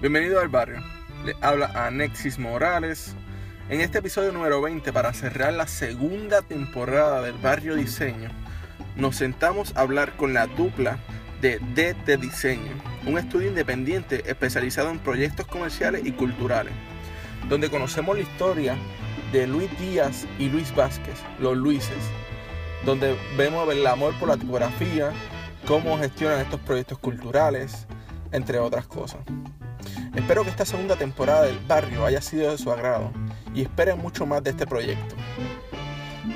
Bienvenido al barrio. Le habla Anexis Morales. En este episodio número 20, para cerrar la segunda temporada del Barrio Diseño, nos sentamos a hablar con la dupla de D de Diseño, un estudio independiente especializado en proyectos comerciales y culturales, donde conocemos la historia de Luis Díaz y Luis Vázquez, los Luises, donde vemos el amor por la tipografía, cómo gestionan estos proyectos culturales, entre otras cosas. Espero que esta segunda temporada del barrio haya sido de su agrado y esperen mucho más de este proyecto.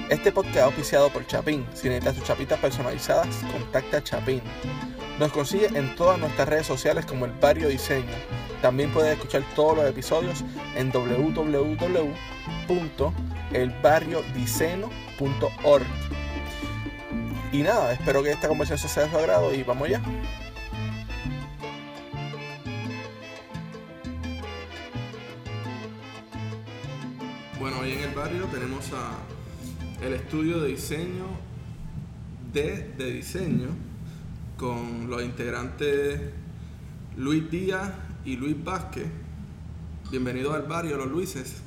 Este podcast es auspiciado por Chapín. Si necesitas tus chapitas personalizadas, contacta a Chapín. Nos consigue en todas nuestras redes sociales como el Barrio Diseño. También puedes escuchar todos los episodios en www.elbarriodiceno.org. Y nada, espero que esta conversación sea de su agrado y vamos allá. Bueno, hoy en el barrio tenemos a el estudio de diseño de, de diseño con los integrantes Luis Díaz y Luis Vázquez. Bienvenidos al barrio, los Luises.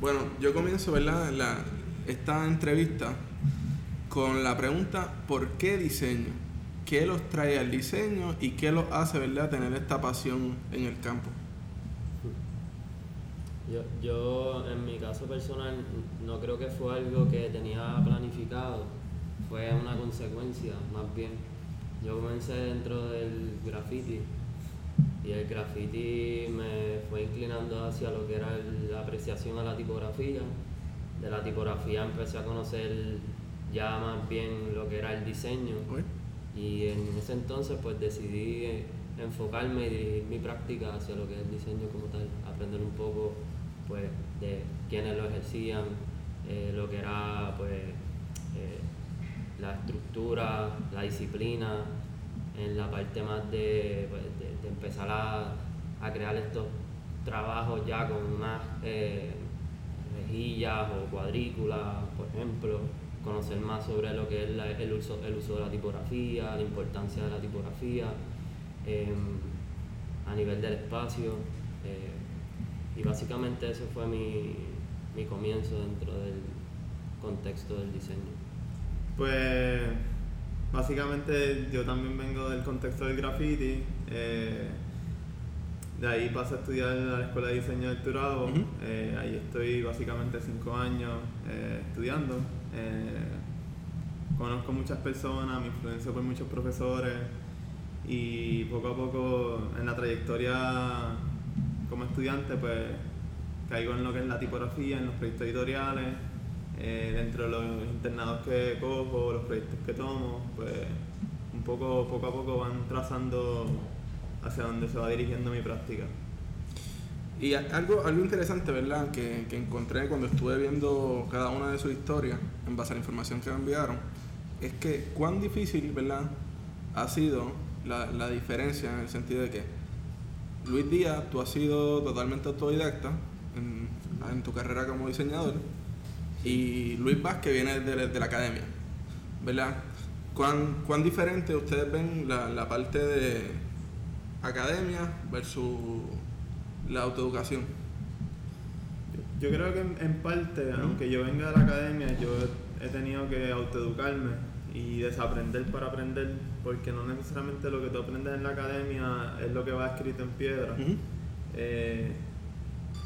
Bueno, yo comienzo ¿verdad? La, esta entrevista con la pregunta ¿por qué diseño? ¿Qué los trae al diseño y qué los hace ¿verdad? tener esta pasión en el campo? Yo, yo, en mi caso personal, no creo que fue algo que tenía planificado, fue una consecuencia más bien. Yo comencé dentro del graffiti y el graffiti me fue inclinando hacia lo que era la apreciación a la tipografía. De la tipografía empecé a conocer ya más bien lo que era el diseño. Y en ese entonces pues decidí enfocarme y dirigir mi práctica hacia lo que es el diseño como tal, aprender un poco pues de quienes lo ejercían, eh, lo que era pues eh, la estructura, la disciplina, en la parte más de, pues, de, empezar a, a, crear estos trabajos ya con más eh, rejillas o cuadrículas, por ejemplo, conocer más sobre lo que es el, uso, el uso de la tipografía, la importancia de la tipografía em, a nivel del espacio. Y básicamente ese fue mi, mi comienzo dentro del contexto del diseño. Pues básicamente yo también vengo del contexto del graffiti. Eh, de ahí pasé a estudiar en la Escuela de Diseño del Turabo. eh, ahí estoy básicamente cinco años eh, estudiando. Conozco muchas personas, me influencio por muchos profesores y poco a poco en la trayectoria como estudiante pues caigo en lo que es la tipografía, en los proyectos editoriales, eh, dentro de los internados que cojo, los proyectos que tomo, pues un poco, poco a poco van trazando hacia dónde se va dirigiendo mi práctica. Y algo, algo interesante, ¿verdad? Que, que encontré cuando estuve viendo cada una de sus historias, en base a la información que me enviaron, es que cuán difícil, ¿verdad? Ha sido la, la diferencia en el sentido de que Luis Díaz, tú has sido totalmente autodidacta en, en tu carrera como diseñador y Luis Vázquez viene de, de la academia, ¿verdad? ¿Cuán, ¿Cuán, diferente ustedes ven la, la, parte de academia versus la autoeducación? Yo creo que en, en parte, ¿no? aunque yo venga de la academia, yo he tenido que autoeducarme y desaprender para aprender, porque no necesariamente lo que tú aprendes en la academia es lo que va escrito en piedra. Uh -huh. eh,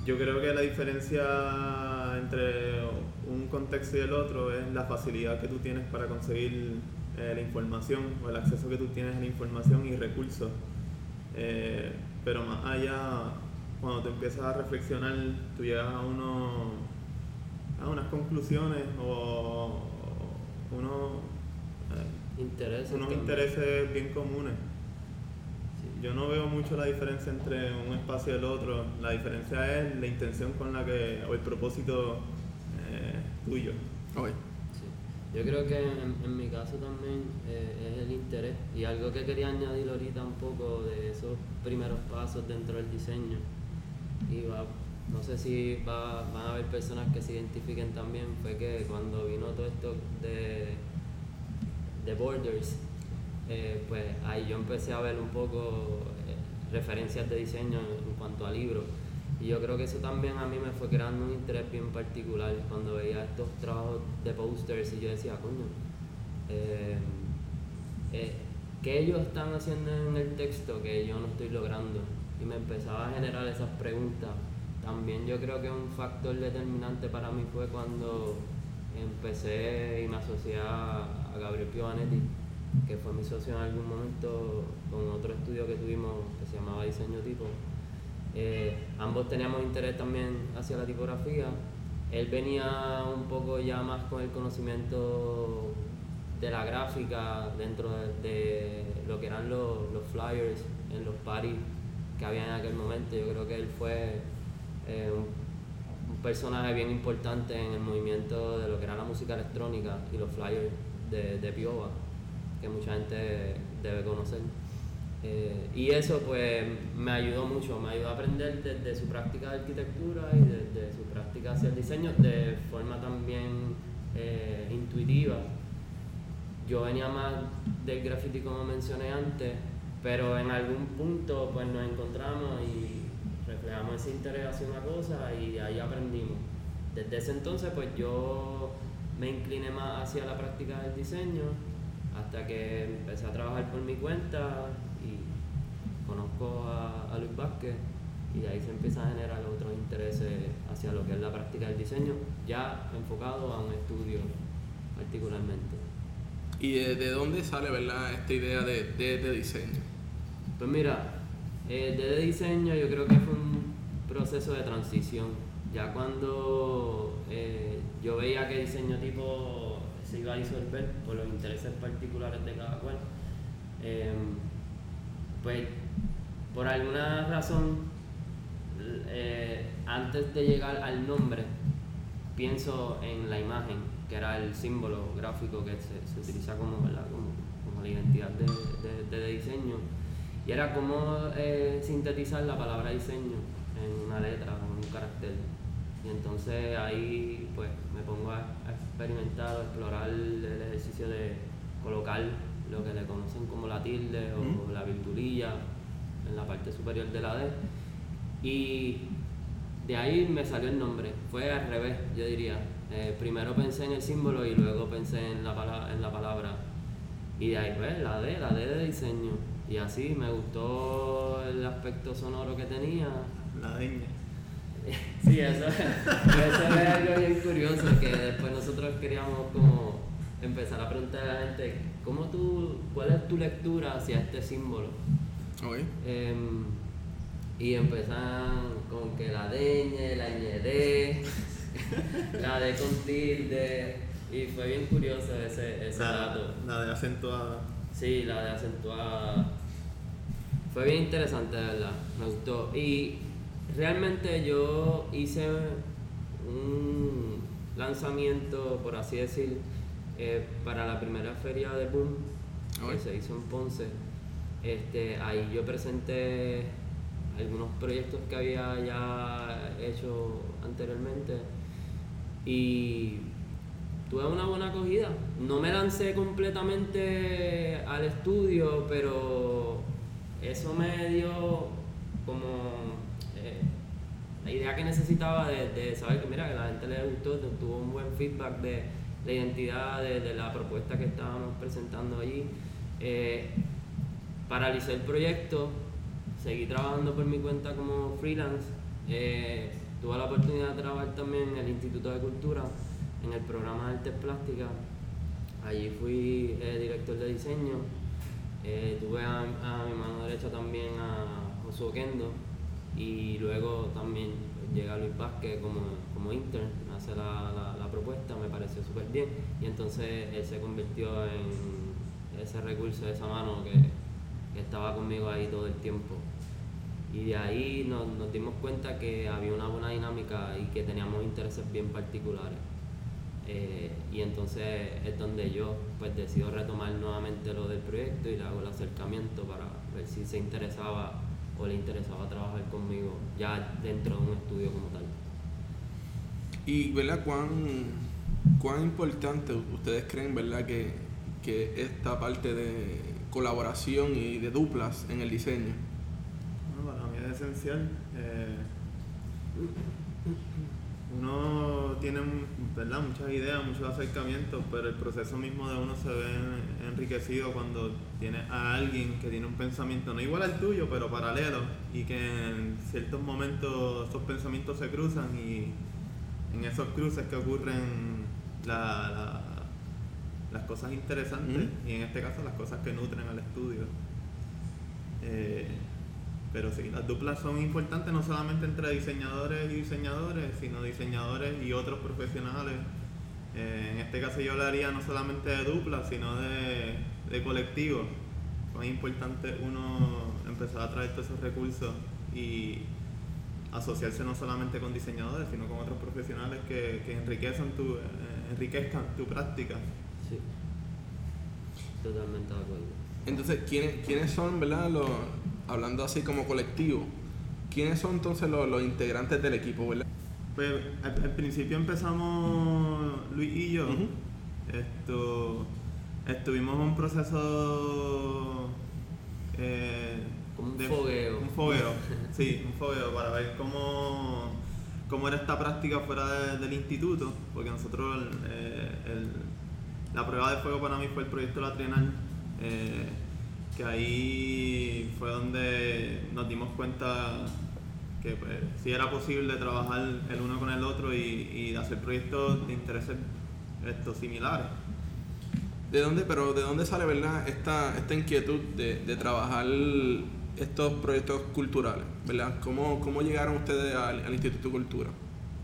yo creo que la diferencia entre un contexto y el otro es la facilidad que tú tienes para conseguir eh, la información o el acceso que tú tienes a la información y recursos. Eh, pero más allá, cuando te empiezas a reflexionar, tú llegas a, uno, a unas conclusiones o uno, intereses unos intereses bien comunes. Yo no veo mucho la diferencia entre un espacio y el otro. La diferencia es la intención con la que, o el propósito eh, tuyo. Okay. Sí. Yo creo que en, en mi caso también eh, es el interés y algo que quería añadir ahorita un poco de esos primeros pasos dentro del diseño. Y va, no sé si va, van a haber personas que se identifiquen también, fue que cuando vino todo esto de, de Borders, eh, pues ahí yo empecé a ver un poco referencias de diseño en, cuanto a libros. Y yo creo que eso también a mí me fue creando un interés bien particular cuando veía estos trabajos de posters y yo decía, coño, eh, eh, ¿qué ellos están haciendo en el texto que yo no estoy logrando? Y me empezaba a generar esas preguntas. También yo creo que un factor determinante para mí fue cuando empecé y me asocié a, Gabriel Piovanetti, que fue mi socio en algún momento con otro estudio que tuvimos que se llamaba Diseño Tipo. Eh, ambos teníamos interés también hacia la tipografía. Él venía un poco ya más con el conocimiento de la gráfica dentro de, lo que eran los, flyers en los parties que había en aquel momento. Yo creo que él fue eh, un personaje bien importante en el movimiento de lo que era la música electrónica y los flyers de, de que mucha gente debe conocer. Eh, y eso pues me ayudó mucho, me ayudó a aprender desde su práctica de arquitectura y desde su práctica hacia el diseño de forma también eh, intuitiva. Yo venía más del graffiti como mencioné antes, pero en algún punto pues nos encontramos y reflejamos ese interés hacia una cosa y ahí aprendimos. Desde ese entonces pues yo me incliné más hacia la práctica del diseño hasta que empecé a trabajar por mi cuenta y conozco a, Luis Vázquez y de ahí se empiezan a generar otros intereses hacia lo que es la práctica del diseño, ya enfocado a un estudio particularmente. ¿Y de, dónde sale verdad esta idea de, de diseño? Pues mira, eh, de diseño yo creo que fue un proceso de transición. Ya cuando eh, yo veía que diseño tipo se iba a disolver por los intereses particulares de cada cual, em, pues por alguna razón, eh, antes de llegar al nombre, pienso en la imagen, que era el símbolo gráfico que se, utiliza como, como, la identidad de diseño y era como eh, sintetizar la palabra diseño en una letra, en un carácter. Y entonces ahí pues me pongo a, experimentar o explorar el, ejercicio de colocar lo que le conocen como la tilde o la virgulilla en la parte superior de la D. Y de ahí me salió el nombre. Fue al revés, yo diría. Eh, primero pensé en el símbolo y luego pensé en la, en la palabra. Y de ahí, pues, la D, la D de diseño. Y así me gustó el aspecto sonoro que tenía. La deña. Sí, eso, eso es algo bien curioso, que después nosotros queríamos como empezar a preguntar a la gente, ¿cómo tú, ¿cuál es tu lectura hacia este símbolo? Em, y empezan con que la deñe, la ñede, la de con tilde, y fue bien curioso ese, ese dato. La de acentuada. Sí, la de acentuada. Fue bien interesante, de verdad. Me gustó. Y realmente yo hice un lanzamiento, por así decir, eh, para la primera feria de Boom, que se hizo en Ponce. Este, ahí yo presenté algunos proyectos que había ya hecho anteriormente y tuve una buena acogida. No me lancé completamente al estudio, pero eso me dio como la idea que necesitaba de, saber que mira que la gente le gustó, tuvo un buen feedback de la identidad, de, la propuesta que estábamos presentando allí. Eh, paralicé el proyecto, seguí trabajando por mi cuenta como freelance. Eh, tuve la oportunidad de trabajar también en el Instituto de Cultura en el programa de artes plásticas. Allí fui eh, director de diseño. Eh, tuve a, mi mano derecha también a Josué Kendo y luego también llega Luis Vázquez como, como intern, hace la, la, propuesta, me pareció súper bien y entonces él se convirtió en ese recurso, esa mano que, estaba conmigo ahí todo el tiempo. Y de ahí nos, nos dimos cuenta que había una buena dinámica y que teníamos intereses bien particulares. Eh, y entonces es donde yo pues decido retomar nuevamente lo del proyecto y le hago el acercamiento para ver si se interesaba o le interesaba trabajar conmigo ya dentro de un estudio como tal. Y ¿verdad? ¿Cuán, cuán importante ustedes creen ¿verdad? Que, que esta parte de colaboración y de duplas en el diseño? esencial. Eh, uno tiene ¿verdad? muchas ideas, muchos acercamientos, pero el proceso mismo de uno se ve enriquecido cuando tiene a alguien que tiene un pensamiento no igual al tuyo, pero paralelo, y que en ciertos momentos esos pensamientos se cruzan y en esos cruces que ocurren las cosas interesantes, y en este caso las cosas que nutren al estudio. Eh, pero sí, las duplas son importantes no solamente entre diseñadores y diseñadores, sino diseñadores y otros profesionales. Eh, en este caso yo hablaría no solamente de duplas, sino de, de colectivos. Es importante uno empezar a traer todos esos recursos y asociarse no solamente con diseñadores, sino con otros profesionales que, que enriquezcan, tu, eh, enriquezcan tu práctica. Sí, totalmente de acuerdo. Entonces, ¿quiénes, quiénes son, verdad, los hablando así como colectivo, ¿quiénes son entonces los, integrantes del equipo, verdad? Pues al, principio empezamos Luis y yo. Esto estuvimos en un proceso eh, como un fogueo. Un fogueo, sí, un fogueo para ver cómo, cómo era esta práctica fuera del instituto, porque nosotros eh, la prueba de fuego para mí fue el proyecto La Trienal. Eh, que ahí fue donde nos dimos cuenta que pues, sí era posible trabajar el uno con el otro y, hacer proyectos de intereses estos similares. ¿De dónde, pero de dónde sale verdad esta, esta inquietud de, trabajar estos proyectos culturales? ¿verdad? ¿Cómo, cómo llegaron ustedes al, Instituto de Cultura?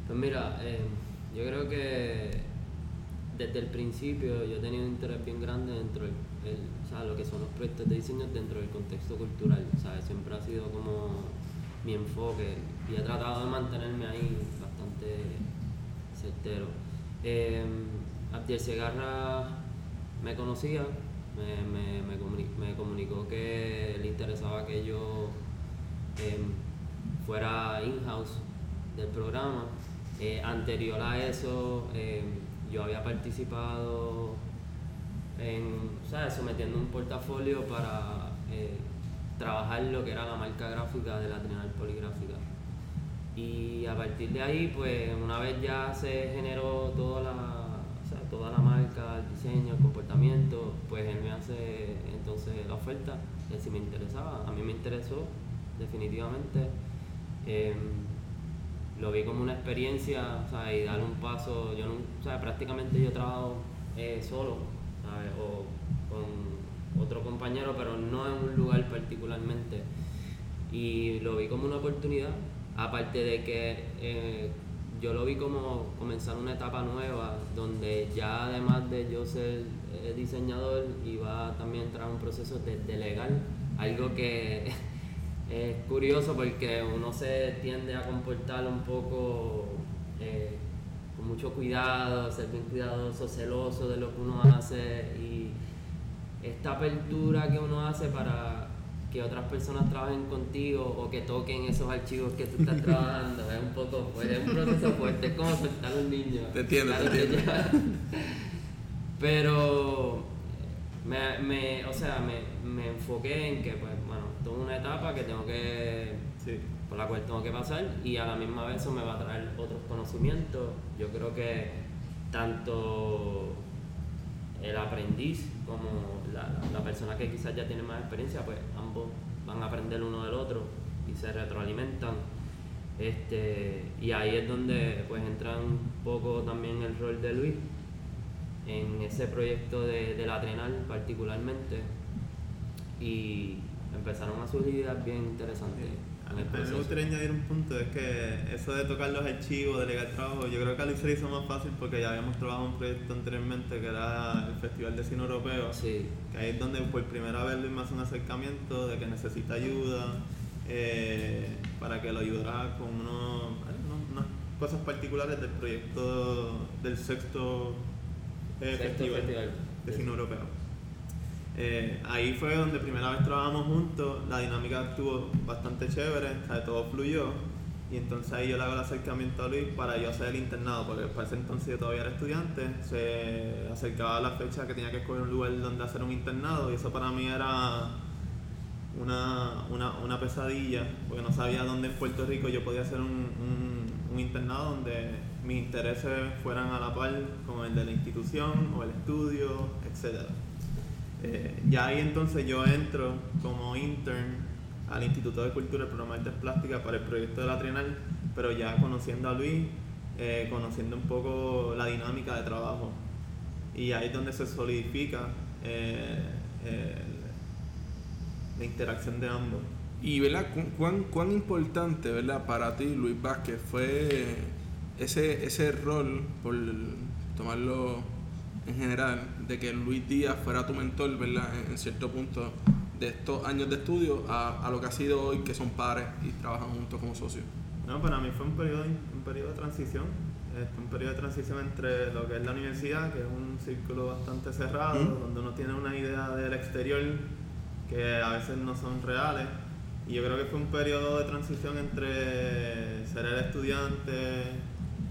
Pues mira, eh, yo creo que desde el principio yo he tenido un interés bien grande dentro del lo que son los proyectos de diseño dentro del contexto cultural. Siempre ha sido como mi enfoque y he tratado de mantenerme ahí bastante certero. Eh, Abdiel Segarra me conocía, me, comunicó, que le interesaba que yo em, fuera in-house del programa. Eh, anterior a eso, em, yo había participado en, ¿sabes? sometiendo un portafolio para eh, trabajar lo que era la marca gráfica de la Trienal Poligráfica. Y a partir de ahí, pues una vez ya se generó toda la, toda la marca, el diseño, el comportamiento, pues él me hace entonces la oferta de si me interesaba. A mí me interesó, definitivamente. Em, lo vi como una experiencia y dar un paso. Yo no, prácticamente yo trabajo eh, solo o con otro compañero, pero no en un lugar particularmente. Y lo vi como una oportunidad, aparte de que eh, yo lo vi como comenzar una etapa nueva, donde ya además de yo ser eh, diseñador, iba también a entrar un proceso de delegar, algo que es curioso porque uno se tiende a comportar un poco eh, mucho cuidado, ser bien cuidadoso, celoso de lo que uno hace y esta apertura que uno hace para que otras personas trabajen contigo o que toquen esos archivos que tú estás trabajando es un poco pues, es un proceso fuerte, es como soltar a un niño. Te entiendo, te entiendo. Pero me, me, o sea, me, me enfoqué en que pues bueno, es una etapa que tengo que sí por la cual tengo que pasar y a la misma vez eso me va a traer otros conocimientos. Yo creo que tanto el aprendiz como la, persona que quizás ya tiene más experiencia, pues ambos van a aprender uno del otro y se retroalimentan. Este, y ahí es donde pues entra un poco también el rol de Luis en ese proyecto de, de la particularmente y empezaron a surgir ideas bien interesantes. A mí me gustaría añadir un punto, es que eso de tocar los archivos, delegar trabajo, yo creo que a Luis se le hizo más fácil porque ya habíamos trabajado un proyecto anteriormente que era el Festival de Cine Europeo, sí. que ahí es donde por primera vez Luis me hace un acercamiento de que necesita ayuda eh, para que lo ayudara con unas cosas particulares del proyecto del sexto, eh, festival, de Cine Europeo. Eh, ahí fue donde primera vez trabajamos juntos, la dinámica estuvo bastante chévere, todo fluyó. Y entonces ahí yo le hago el acercamiento a Luis para yo hacer el internado, porque para ese entonces yo todavía era estudiante, se acercaba la fecha que tenía que escoger un lugar donde hacer un internado y eso para mí era una, una, una, pesadilla, porque no sabía dónde en Puerto Rico yo podía hacer un, un, un, internado donde mis intereses fueran a la par con el de la institución o el estudio, etc. Eh, ya ahí entonces yo entro como intern al Instituto de Cultura, el programa de Artes Plásticas para el proyecto de la Trienal, pero ya conociendo a Luis, eh, conociendo un poco la dinámica de trabajo. Y ahí es donde se solidifica eh, la interacción de ambos. Y ¿verdad? ¿Cuán, cuán importante ¿verdad? para ti, Luis Vázquez, fue ese, ese rol, por tomarlo en general, de que Luis Díaz fuera tu mentor, ¿verdad? En, cierto punto de estos años de estudio a, a, lo que ha sido hoy, que son pares y trabajan juntos como socios. No, para mí fue un periodo, un periodo de transición, este, un periodo de transición entre lo que es la universidad, que es un círculo bastante cerrado, donde uno tiene una idea del exterior que a veces no son reales. Y yo creo que fue un periodo de transición entre ser el estudiante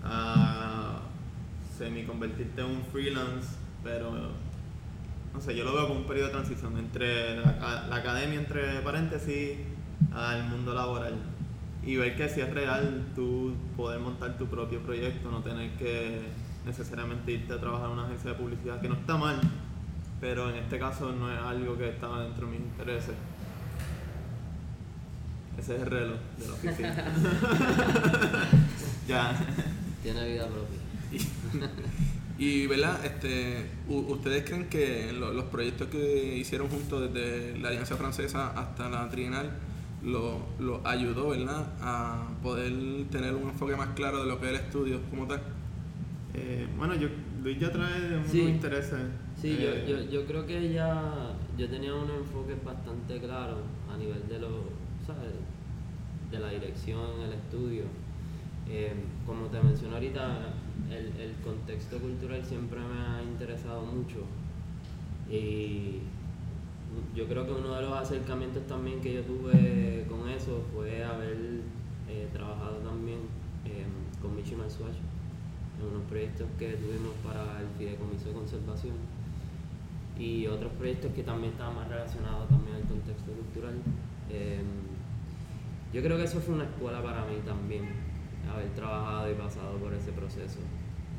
a semi convertirte en un freelance, pero no sé, yo lo veo como un periodo de transición entre la, la academia, entre paréntesis, al mundo laboral. Y ver que si es real tú poder montar tu propio proyecto, no tener que necesariamente irte a trabajar en una agencia de publicidad, que no está mal, pero en este caso no es algo que estaba dentro de mis intereses. Ese es el reloj de la oficina. ya. Tiene vida propia. y, ¿verdad? Este, ¿Ustedes creen que los proyectos que hicieron juntos desde la Alianza Francesa hasta la Trienal lo, lo, ayudó, ¿verdad? A poder tener un enfoque más claro de lo que es el estudio como tal? Eh, bueno, yo, Luis ya trae muchos intereses Sí, yo, eh, yo, yo, creo que ya yo tenía un enfoque bastante claro a nivel de lo, ¿sabes? de la dirección, el estudio. Eh, como te mencioné ahorita, el, el, contexto cultural siempre me ha interesado mucho. Y yo creo que uno de los acercamientos también que yo tuve con eso fue haber eh, trabajado también con Michi Swatch en unos proyectos que tuvimos para el Fideicomiso de Conservación y otros proyectos que también estaban más relacionados también al contexto cultural. Em, yo creo que eso fue una escuela para mí también, haber trabajado y pasado por ese proceso.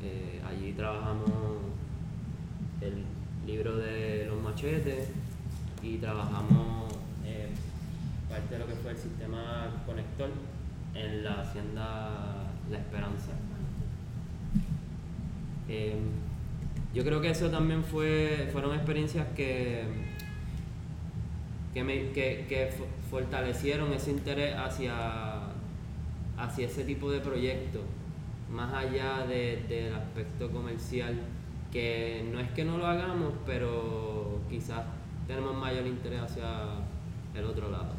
Eh, allí trabajamos el libro de los machetes y trabajamos eh, parte de lo que fue el sistema conector en la hacienda La Esperanza. Em, yo creo que eso también fue, fueron experiencias que, que, que, fortalecieron ese interés hacia, hacia ese tipo de proyectos, más allá del aspecto comercial, que no es que no lo hagamos, pero quizás tenemos mayor interés hacia el otro lado.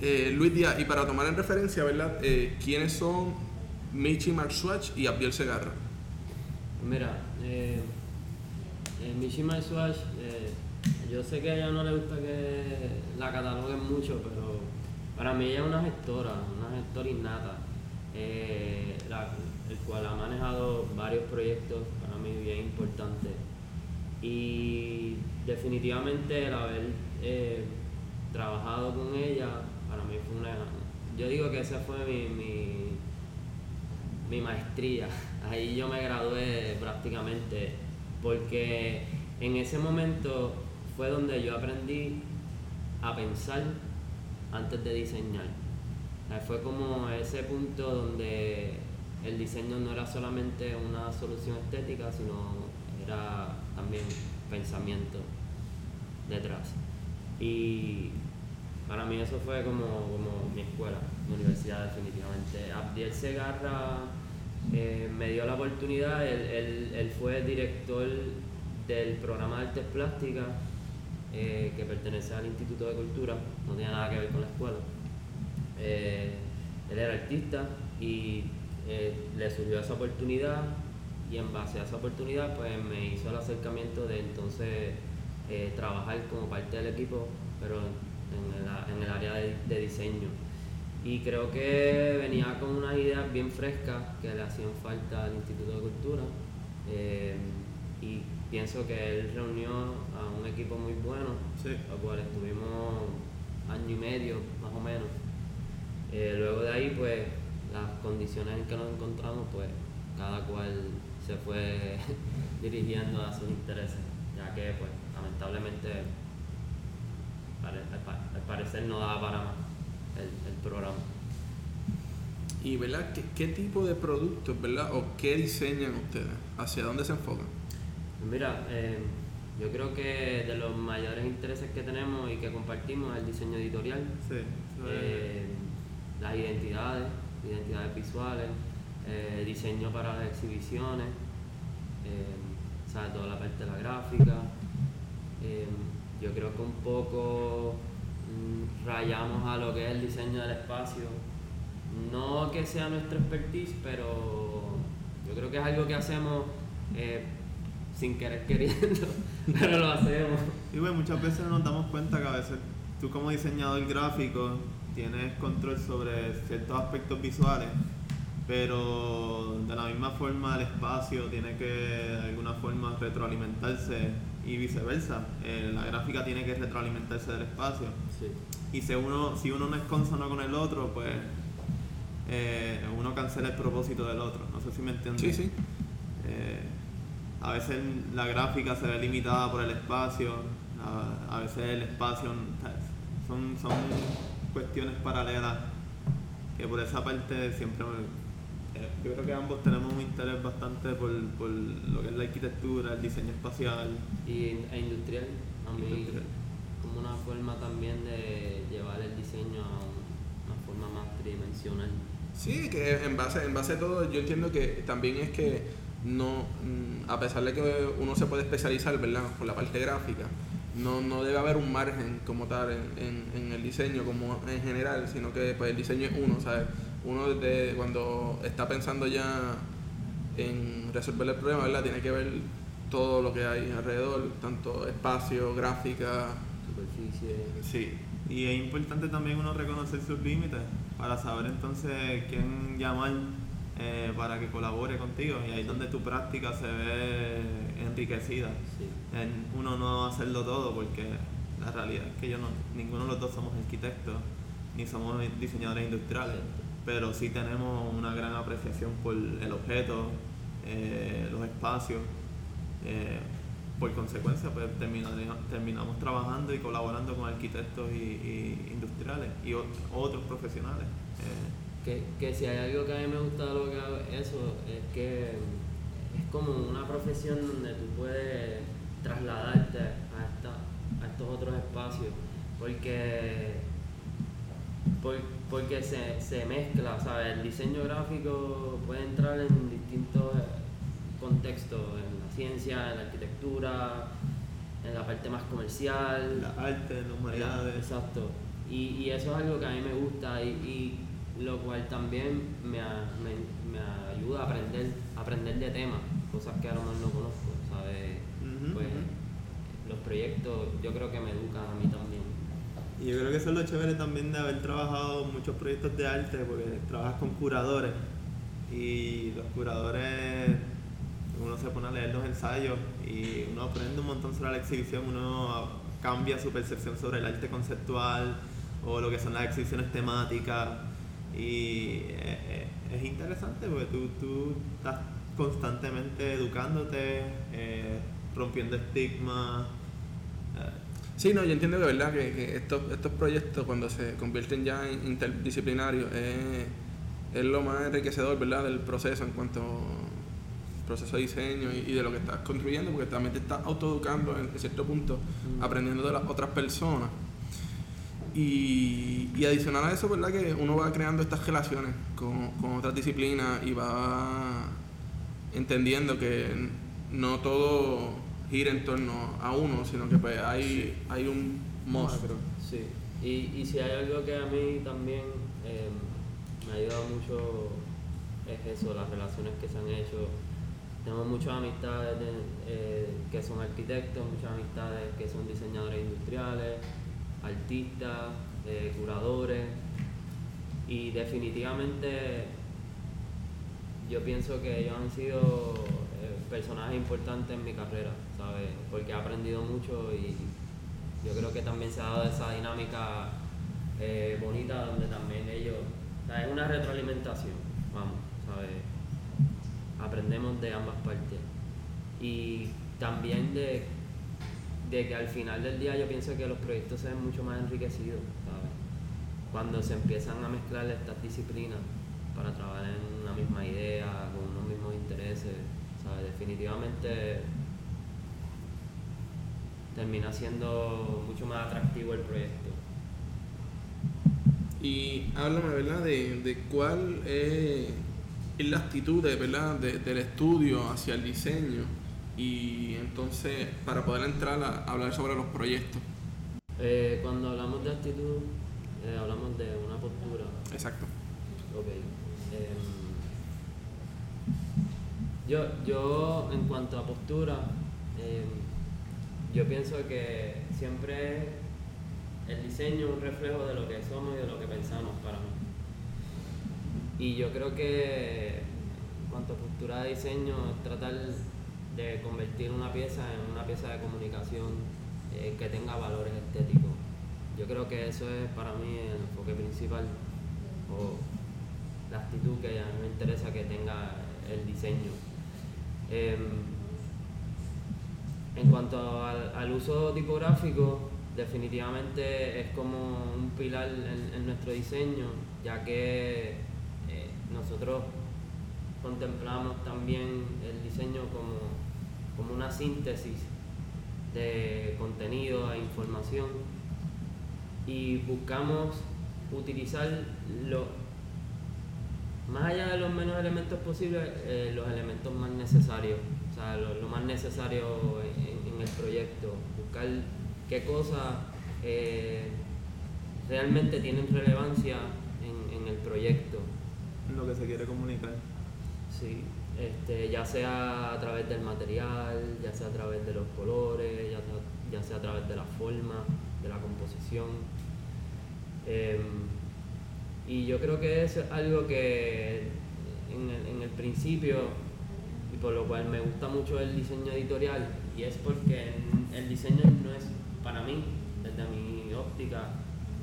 Eh, Luis Díaz, y para tomar en referencia, ¿verdad? Eh, ¿Quiénes son Michi Swatch y Abdiel Segarra? Mira, eh, Mishima Swatch, eh, yo sé que a ella no le gusta que la cataloguen mucho, pero para mí ella es una gestora, una gestora innata, eh, el cual ha manejado varios proyectos para mí bien importantes. Y definitivamente el haber eh, trabajado con ella, para mí fue una... Yo digo que esa fue mi, mi, mi maestría ahí yo me gradué prácticamente, porque en ese momento fue donde yo aprendí a pensar antes de diseñar. Fue como ese punto donde el diseño no era solamente una solución estética, sino era también pensamiento detrás. Y para mí eso fue como, como mi escuela, mi universidad definitivamente. Abdiel Segarra eh, me dio la oportunidad, él, él, fue director del programa de artes plásticas eh, que pertenece al Instituto de Cultura, no tiene nada que ver con la escuela. Eh, él era artista y le surgió esa oportunidad y en base a esa oportunidad pues me hizo el acercamiento de entonces trabajar como parte del equipo, pero en el, área de diseño y creo que venía con unas ideas bien frescas que le hacían falta al Instituto de Cultura eh, y pienso que él reunió a un equipo muy bueno, Sí. lo cual estuvimos año y medio más o menos. Eh, luego de ahí, pues, las condiciones en que nos encontramos, pues, cada cual se fue dirigiendo a sus intereses, ya que, pues, lamentablemente, al, al parecer no daba para más el, el programa. Y, ¿verdad? ¿Qué, qué tipo de productos, ¿verdad? ¿O qué diseñan ustedes? ¿Hacia dónde se enfocan? Pues Mira, eh, yo creo que de los mayores intereses que tenemos y que compartimos es el diseño editorial, Sí, eh, las identidades, identidades visuales, eh, diseño para las exhibiciones, eh, o sea, toda la parte de la gráfica. Yo creo que un poco mm, rayamos a lo que es el diseño del espacio. No que sea nuestro expertise, pero yo creo que es algo que hacemos sin querer queriendo, pero lo hacemos. Y bueno, muchas veces nos damos cuenta que a veces tú como diseñador gráfico tienes control sobre ciertos aspectos visuales, pero de la misma forma el espacio tiene que de alguna forma retroalimentarse y viceversa. Eh, la gráfica tiene que retroalimentarse del espacio. Sí. Y si uno, si uno no es consono con el otro, pues eh, uno cancela el propósito del otro. No sé si me entiendes. Sí, sí. Eh, a veces la gráfica se ve limitada por el espacio, a, a veces el espacio son, son cuestiones paralelas que por esa parte siempre eh, yo creo que ambos tenemos un interés bastante por, por lo que es la arquitectura, el diseño espacial. Y, e industrial, a mí Industrial. como una forma también de llevar el diseño a un- una forma más tridimensional. Sí, que en base, en base a todo, yo entiendo que también es que no, mm, a pesar de que uno se puede especializar, ¿verdad? Por la parte gráfica, no, no debe haber un margen como tal en, en- en el diseño como en general, sino que pues el diseño es uno, ¿sabes? Uno desde cuando está pensando ya en resolver el problema, ¿verdad? Tiene que ver todo lo que hay alrededor, tanto espacio, gráfica, Superficie. sí. Y es importante también uno reconocer sus límites para saber entonces quién llamar eh, para que colabore contigo. Y ahí es donde tu práctica se ve enriquecida. Sí. En uno no hacerlo todo porque la realidad es que yo no, ninguno de los dos somos arquitectos ni somos diseñadores industriales, pero sí tenemos una gran apreciación por el objeto, eh, los espacios. eh, por consecuencia, pues terminamos trabajando y colaborando con arquitectos y, y industriales y ot- otros profesionales. eh, Que, que si hay algo que a mí me gusta de lo que hago, eso es que es como una profesión donde tú puedes trasladarte a, esta- a estos otros espacios porque por- porque se, se mezcla, ¿sabes? El diseño gráfico puede entrar en distintos contextos, en la ciencia, en la arquitectura, en la parte más comercial, la arte, las la- humanidades. Exacto. Y, y eso es algo que a mí me gusta y, y lo cual también me, a- me, me ayuda a aprender, a aprender de temas, cosas que a lo mejor no conozco, ¿sabes? Ujú, pues ujú. los proyectos yo creo que me educan a mí también. Y yo creo que eso es lo chévere también de haber trabajado muchos proyectos de arte, porque trabajas con curadores y los curadores, uno se pone a leer los ensayos y uno aprende un montón sobre la exhibición, uno cambia su percepción sobre el arte conceptual o lo que son las exhibiciones temáticas y eh, eh, es interesante porque tú, tú estás constantemente educándote, eh, rompiendo estigmas. Sí, no, yo entiendo que verdad que, que estos, estos proyectos cuando se convierten ya en interdisciplinarios es, es lo más enriquecedor, ¿verdad? Del proceso en cuanto proceso de diseño y, y de lo que estás construyendo, porque también te estás autoeducando en, en cierto punto, Mm. aprendiendo de las otras personas. Y, y adicional a eso, ¿verdad? Que uno va creando estas relaciones con, con otras disciplinas y va entendiendo que no todo gira en torno a uno, sino que pues hay, hay un monstruo. Sí, y, y si hay algo que a mí también eh, me ha ayudado mucho es eso, las relaciones que se han hecho. Tenemos muchas amistades de- eh, que son arquitectos, muchas amistades que son diseñadores industriales, artistas, eh, curadores y definitivamente yo pienso que ellos han sido personaje importante en mi carrera, ¿sabes? Porque he aprendido mucho y yo creo que también se ha dado esa dinámica eh, bonita donde también ellos, es una retroalimentación, vamos, ¿sabes? Aprendemos de ambas partes. Y también de, de que al final del día yo pienso que los proyectos se ven mucho más enriquecidos, ¿sabes? Cuando se empiezan a mezclar estas disciplinas para trabajar en una misma idea, con unos mismos intereses, ¿sabes? Definitivamente termina siendo mucho más atractivo el proyecto. Y háblame, ¿verdad?, de, de cuál es, la actitud, ¿verdad?, del estudio hacia el diseño y entonces para poder entrar a hablar sobre los proyectos. Eh, cuando hablamos de actitud, eh, hablamos de una postura. Exacto. Ok. Em, yo, yo, en cuanto a postura, em, yo pienso que siempre el diseño es un reflejo de lo que somos y de lo que pensamos para mí. Y yo creo que en cuanto a postura de diseño, tratar de convertir una pieza en una pieza de comunicación eh, que tenga valores estéticos. Yo creo que eso es para mí el enfoque principal o la actitud que a mí me interesa que tenga el diseño. Em, en cuanto al, uso tipográfico, definitivamente es como un pilar en, nuestro diseño, ya que eh, nosotros contemplamos también el diseño como, como una síntesis de contenido e información y buscamos utilizar lo, más allá de los menos elementos posibles, eh, los elementos más necesarios lo, más necesario en, el proyecto, buscar qué cosas eh, realmente tienen relevancia en, el proyecto. Lo que se quiere comunicar. Sí, este, ya sea a través del material, ya sea a través de los colores, ya, sea a través de la forma, de la composición. Em, y yo creo que es algo que en el principio por lo cual me gusta mucho el diseño editorial y es porque el diseño no es, para mí, desde mi óptica,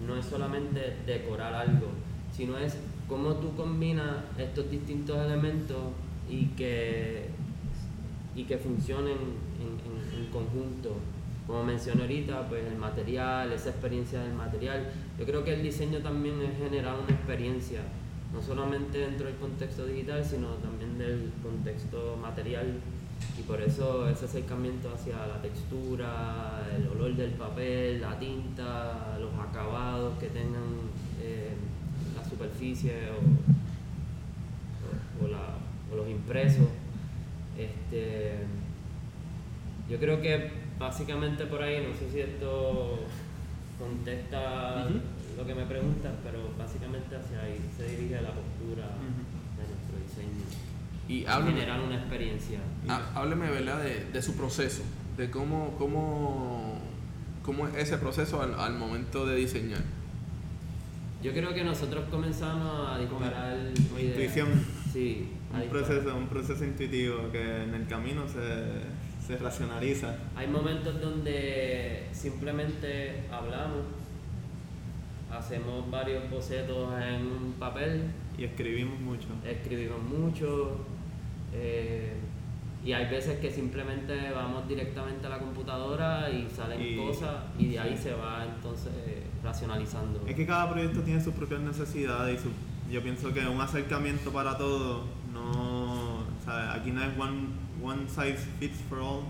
no es solamente decorar algo, sino es cómo tú combinas estos distintos elementos y que, y que funcionen en, en conjunto. Como mencioné ahorita, pues el material, esa experiencia del material. Yo creo que el diseño también es generar una experiencia no solamente dentro del contexto digital, sino también del contexto material. Y por eso ese acercamiento hacia la textura, el olor del papel, la tinta, los acabados que tengan superficie o, los impresos. Este, yo creo que básicamente por ahí, no sé si esto contesta lo que me preguntas, pero básicamente hacia ahí se dirige la postura de nuestro diseño. Y generar una experiencia. hábleme, ¿verdad?, de, su proceso, de cómo, cómo, cómo es ese proceso al, momento de diseñar. Yo creo que nosotros comenzamos a disparar intuición. Sí, un proceso, un proceso intuitivo que en el camino se, se racionaliza. Hay momentos donde simplemente hablamos hacemos varios bocetos en un papel. Y escribimos mucho. Escribimos mucho. Eh, y hay veces que simplemente vamos directamente a la computadora y salen cosas y de ahí se va entonces racionalizando. Es que cada proyecto tiene sus propias necesidades y su, yo pienso que un acercamiento para todo, no, aquí no es one, one size fits for all.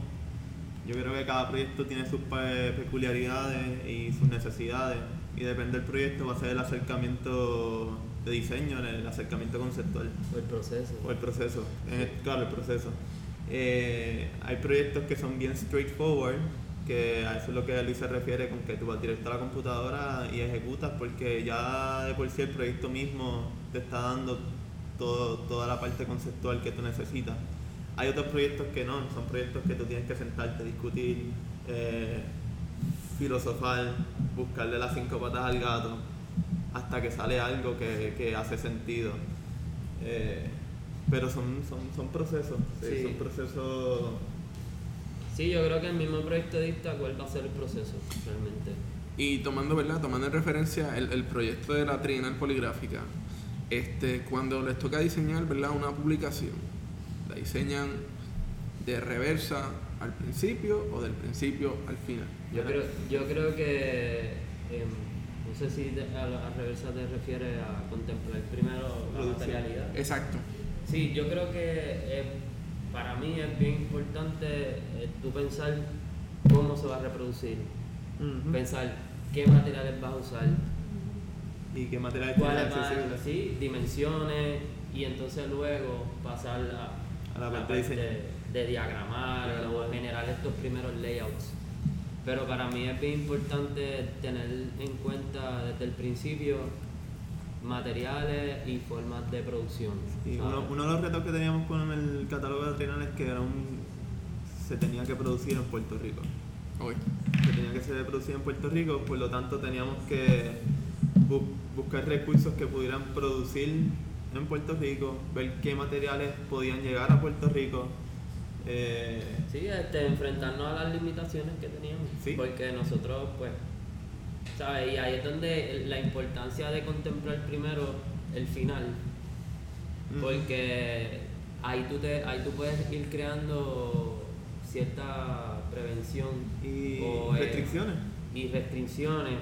Yo creo que cada proyecto tiene sus peculiaridades y sus necesidades y depende del proyecto va a ser el acercamiento de diseño, el acercamiento conceptual. O el proceso. O el proceso, claro, el proceso. Eh, hay proyectos que son bien straightforward, que a eso es lo que Luis se refiere con que tú vas directo a la computadora y ejecutas porque ya de por sí el proyecto mismo te está dando todo, toda la parte conceptual que tú necesitas. Hay otros proyectos que no, son proyectos que tú tienes que sentarte, discutir, eh, filosofar, buscarle las cinco patas al gato, hasta que sale algo que, hace sentido. Eh, Pero son, son, son procesos, sí, Sí. son procesos... Sí, yo creo que el mismo proyecto dicta cuál va a ser el proceso realmente. Y tomando, ¿verdad? Tomando en referencia el, el proyecto de la Trienal Poligráfica, este, cuando les toca diseñar, ¿verdad? Una publicación, la diseñan de reversa al principio o del principio al final. Yo creo, yo creo que, em, no sé si de- a, a reversa te refieres a contemplar primero la Producción. materialidad. Exacto. Sí, yo creo que eh, para mí es bien importante eh, tú pensar cómo se va a reproducir, pensar qué materiales vas a usar, ¿Y qué materiales tienes accesibles? sí, dimensiones y entonces luego pasar a, A la parte de Diagramar. o generar estos primeros layouts. Pero para mí es bien importante tener en cuenta desde el principio materiales y formas de producción. Y ¿sabes? uno, uno de los retos que teníamos con el catálogo de Trienal es que era un, se tenía que producir en Puerto Rico. Que tenía que ser producido en Puerto Rico, por lo tanto teníamos que bu- buscar recursos que pudieran producir en Puerto Rico, ver qué materiales podían llegar a Puerto Rico. eh, Sí, este, enfrentarnos a las limitaciones que teníamos. Sí. Porque nosotros, pues, ¿sabes? Y ahí es donde la importancia de contemplar primero el final. Ujú. Porque ahí tú, te, ahí tú puedes ir creando cierta prevención y o, eh, restricciones. y restricciones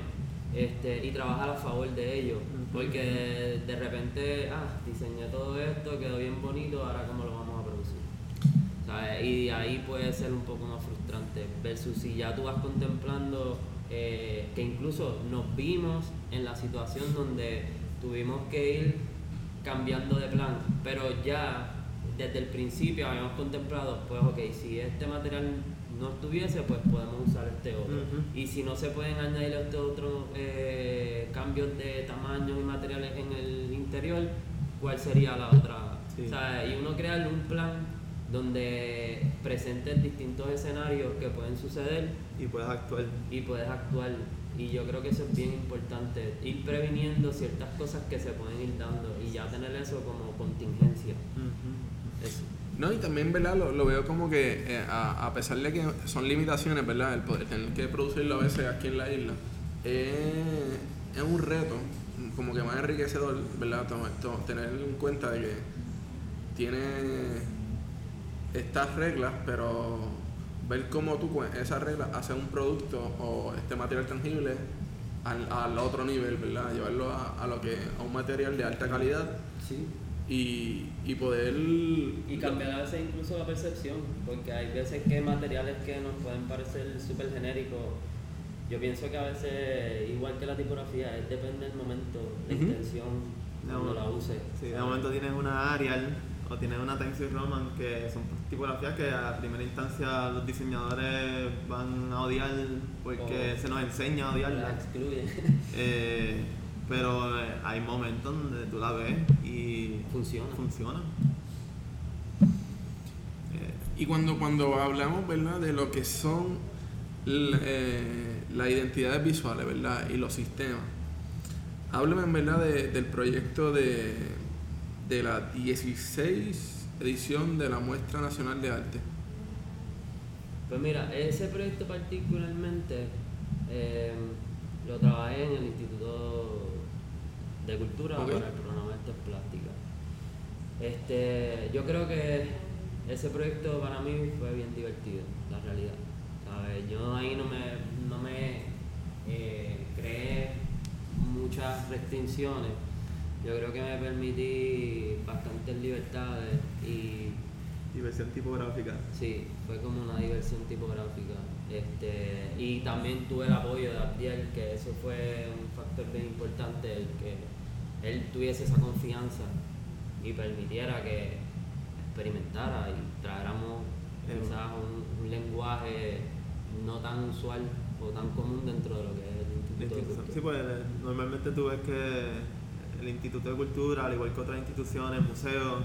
este, y trabajar a favor de ellos. Ujú. Porque de, de repente, ah, diseñé todo esto, quedó bien bonito, ahora cómo lo vamos a producir. ¿Sabes? Y ahí puede ser un poco más frustrante. Versus si ya tú vas contemplando eh, que incluso nos vimos en la situación donde tuvimos que ir cambiando de plan, pero ya desde el principio habíamos contemplado, pues ok, si este material no estuviese, pues podemos usar este otro. Y si no se pueden añadir estos otros eh, cambios de tamaño y materiales en el interior, ¿cuál sería la otra? Sí. O sea, y uno crear un plan donde presentes distintos escenarios que pueden suceder Y puedes actuar. y puedes actuar. Y yo creo que eso es bien importante, ir previniendo ciertas cosas que se pueden ir dando y ya tener eso como contingencia. Ujú. Eso. No, y también, ¿verdad? Lo, lo veo como que, eh, a, a pesar de que son limitaciones, ¿verdad? El poder tener que producirlo a veces aquí en la isla, eh, es un reto, como que más enriquecedor, ¿verdad? Tener en cuenta de que tiene estas reglas, pero ver cómo tú con esas reglas haces un producto o este material tangible al, al otro nivel, ¿verdad? Llevarlo a, a lo que a un material de alta calidad Sí. y, y poder Y cambiar a veces incluso la percepción, porque hay veces que materiales que nos pueden parecer súper genéricos. Yo pienso que a veces, igual que la tipografía, es depende del momento, la intención, cuando la use. Sí, de momento tienes una Arial o tienes una Times New Roman que son tipografías que a primera instancia los diseñadores van a odiar porque O- se nos enseña a La odiarla. excluye. Eh, pero eh, hay momentos donde tú la ves y Funciona. funciona. Eh, Y cuando, cuando hablamos, ¿verdad? De lo que son eh, las identidades visuales, ¿verdad? Y los sistemas. Háblame, en verdad, de- del proyecto de, de la 16 edición de la Muestra Nacional de Arte. Pues mira, ese proyecto particularmente eh, lo trabajé en el Instituto de Cultura Ok. para el programa de Artes Plásticas. Este, yo creo que ese proyecto para mí fue bien divertido, la realidad. ¿sabes? Yo ahí no me, no me eh, creé muchas restricciones. Yo creo que me permití bastantes libertades y diversión tipográfica. Sí, fue como una diversión tipográfica. Este, y también tuve el apoyo de Abdiel, que eso fue un factor bien importante, el que él tuviese esa confianza y permitiera que experimentara y trajéramos Em. quizás un, un lenguaje no tan usual o tan común dentro de lo que es el Instituto. Sí, pues normalmente tú ves que el Instituto de Cultura, al igual que otras instituciones, museos,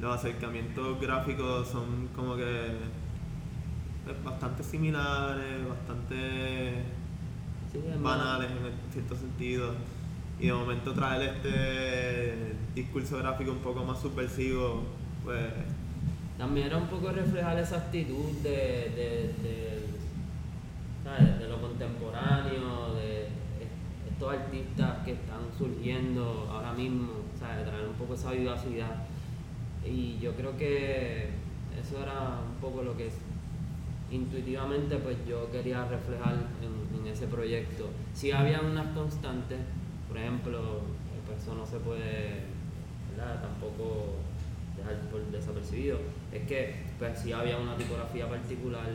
los acercamientos gráficos son como que eh, bastante similares, bastante Sí, banales en cierto sentido. Y de momento traer este discurso gráfico un poco más subversivo pues... También era un poco reflejar esa actitud de, de, de, ¿sabes? de lo contemporáneo, de estos artistas que ahora mismo, ¿sabes? traer un poco esa vivacidad. Y yo creo que eso era un poco lo que intuitivamente pues yo quería reflejar en, en ese proyecto. Si había unas constantes, por ejemplo, eso no se puede tampoco dejar por desapercibido, es que pues si había una tipografía particular,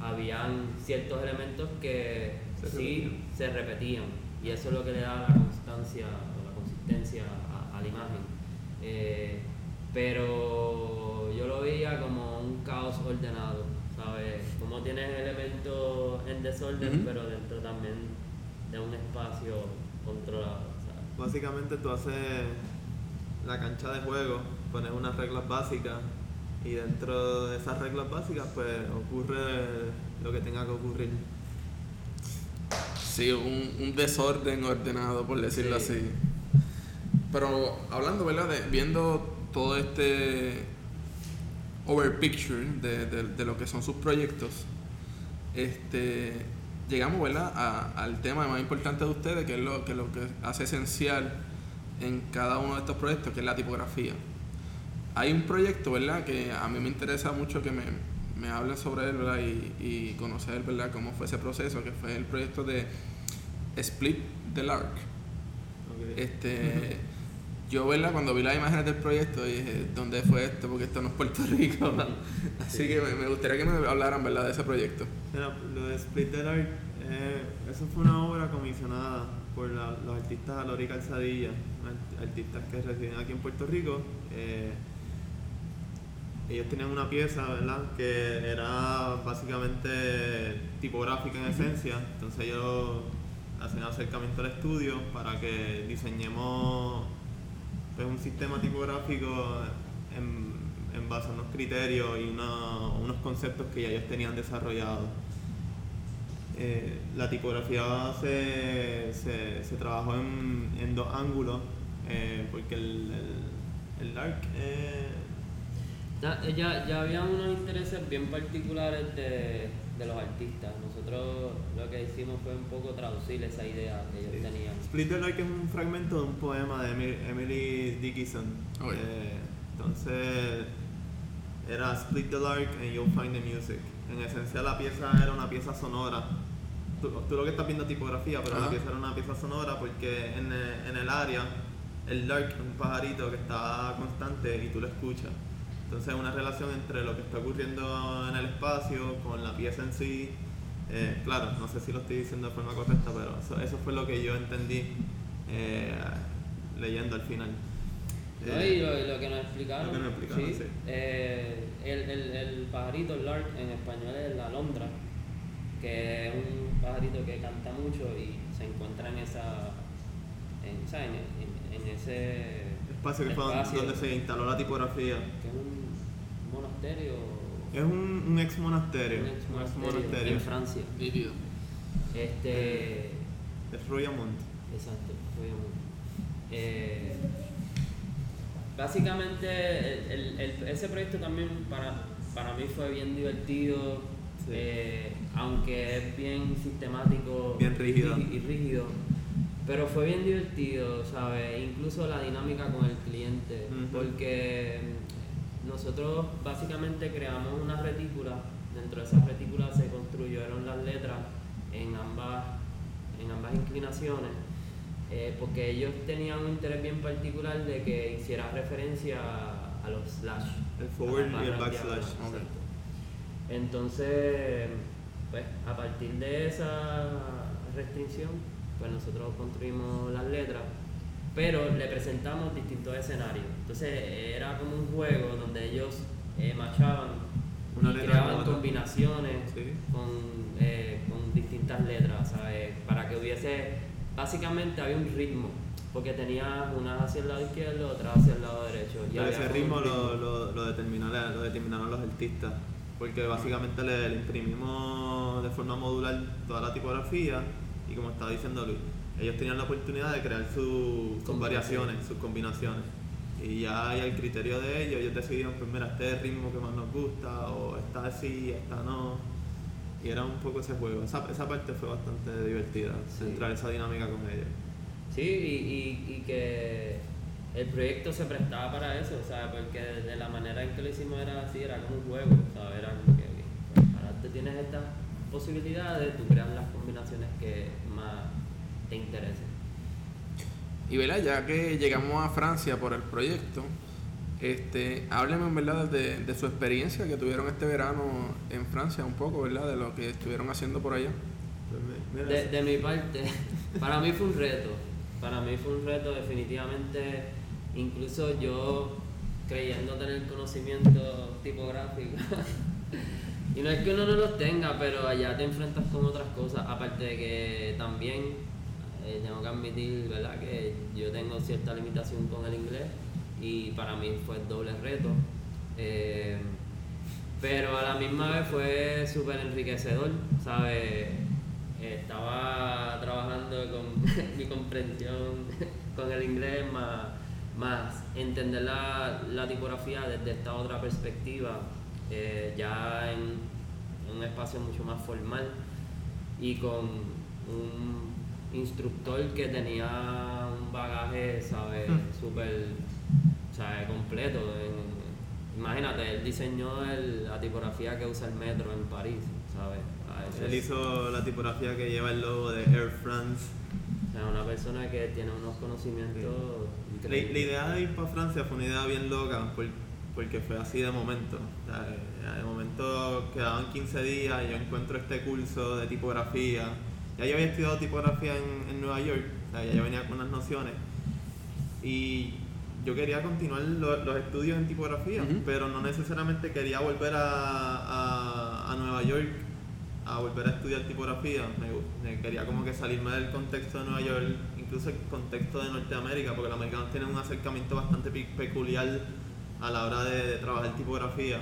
habían ciertos elementos que sí se repetían y eso es lo que le da la constancia o la consistencia a, la imagen. Eh, pero yo lo veía como un caos ordenado, ¿sabes? Como tienes elementos en desorden, pero dentro también de un espacio controlado básicamente tú haces la cancha de juego, pones unas reglas básicas y dentro de esas reglas básicas pues ocurre lo que tenga que ocurrir. Sí, un, desorden ordenado, por decirlo así. Pero hablando, ¿verdad? De, viendo todo este over picture de, de, lo que son sus proyectos, este llegamos ¿verdad? al tema más importante de ustedes, que es lo que, lo que hace esencial en cada uno de estos proyectos, que es la tipografía. Hay un proyecto ¿verdad? que a mí me interesa mucho que me, me hablen sobre él ¿verdad? Y, y, conocer ¿verdad? cómo fue ese proceso, que fue el proyecto de Split the Lark. Este, yo ¿verdad? cuando vi las imágenes del proyecto dije, ¿dónde fue esto? Porque esto no es Puerto Rico. Así que me, gustaría que me hablaran ¿verdad? de ese proyecto. lo de Split the Lark, eh, eso fue una obra comisionada por los artistas Alori Calzadilla, artistas que residen aquí en Puerto Rico. Eh, ellos tenían una pieza, ¿verdad? Que era básicamente tipográfica en esencia, entonces ellos hacen acercamiento al estudio para que diseñemos pues, un sistema tipográfico en, base a unos criterios y unos conceptos que ya ellos tenían desarrollados. Eh, la tipografía se, se, trabajó en, dos ángulos, eh, porque el, el, el ARC... Eh, ya, ya, había unos intereses bien particulares de, de, los artistas. Nosotros lo que hicimos fue un poco traducir esa idea que ellos tenían. Split the Like es un fragmento de un poema de Emily Dickinson. entonces era Split the Lark and you'll find the music. En esencia la pieza era una pieza sonora tú, lo que estás viendo tipografía, pero la pieza era una pieza sonora porque en, en el área el lark es un pajarito que está constante y tú lo escuchas. Entonces es una relación entre lo que está ocurriendo en el espacio con la pieza en sí. Eh, claro, no sé si lo estoy diciendo de forma correcta, pero eso, fue lo que yo entendí eh, leyendo al final. No, y lo, que nos explicaron, sí, eh, el, el, el, pajarito, el lark en español es la alondra que es un pajarito que canta mucho y se encuentra en esa en, en, ese espacio que fue donde se instaló la tipografía que es un monasterio es un, un ex monasterio un ex monasterio, en Francia. Este es Royamont. exacto Royamont. Eh, básicamente el, el, ese proyecto también para, para mí fue bien divertido eh, aunque es bien sistemático bien rígido. Y, rígido. Pero fue bien divertido, ¿sabes? Incluso la dinámica con el cliente, porque nosotros básicamente creamos una retícula, dentro de esa retícula se construyeron las letras en ambas, en ambas inclinaciones, eh, porque ellos tenían un interés bien particular de que hiciera referencia a, los slash. El forward y el backslash. Entonces, pues a partir de esa restricción, pues nosotros construimos las letras, pero le presentamos distintos escenarios. Entonces era como un juego donde ellos eh, machaban y creaban combinaciones con, eh, con distintas letras, ¿sabes? Para que hubiese, básicamente había un ritmo porque tenía unas hacia el lado izquierdo, otras hacia el lado derecho. Pero ese ritmo lo, lo, lo, determinaron, lo determinaron los artistas porque básicamente le, imprimimos de forma modular toda la tipografía y como estaba diciendo Luis, ellos tenían la oportunidad de crear sus variaciones, sus combinaciones. Y ya hay el criterio de ellos, ellos decidieron, pues mira, este es el ritmo que más nos gusta, o está así, esta no. Y era un poco ese juego. Esa, esa parte fue bastante divertida, Sí. entrar esa dinámica con ellos. Sí, y, y, y que el proyecto se prestaba para eso, ¿sabes? Porque de la manera en que lo hicimos era así, era como un juego, ¿sabes? Era como que, ok, pues, ahora te tienes estas posibilidades, tú creas las combinaciones que más te interesen. Y ¿verdad? ya que llegamos a Francia por el proyecto, este, hábleme en verdad de, de su experiencia que tuvieron este verano en Francia, un poco, ¿verdad? De lo que estuvieron haciendo por allá. Pues De, de mi parte, para mí fue un reto, para mí fue un reto definitivamente, incluso yo creyendo tener conocimiento tipográfico. y no es que uno no los tenga, pero allá te enfrentas con otras cosas, aparte de que también eh, tengo que admitir, ¿verdad? Que yo tengo cierta limitación con el inglés y para mí fue el doble reto. Eh, pero a la misma vez fue súper enriquecedor, ¿sabes? Estaba trabajando con mi comprensión con el inglés, más, más entender la, la tipografía desde esta otra perspectiva, eh, ya en, en un espacio mucho más formal y con un instructor que tenía un bagaje, ¿sabes? Súper, ¿sabes? Completo. en- imagínate, él diseñó el- la tipografía que usa el metro en París, ¿sabes? Él hizo la tipografía que lleva el logo de Air France. o sea, una persona que tiene unos conocimientos La, increíbles. la idea de ir para Francia fue una idea bien loca por- porque fue así de momento. O sea, de momento quedaban 15 días y yo encuentro este curso de tipografía. Ya yo había estudiado tipografía en, en Nueva York, o sea, ya yo venía con unas nociones. Y yo quería continuar lo- los estudios en tipografía, pero no necesariamente quería volver a, a- a Nueva York a volver a estudiar tipografía. Me, quería como que salirme del contexto de Nueva York, incluso el contexto de Norteamérica, porque los americanos tienen un acercamiento bastante pe- peculiar a la hora de, de trabajar tipografía.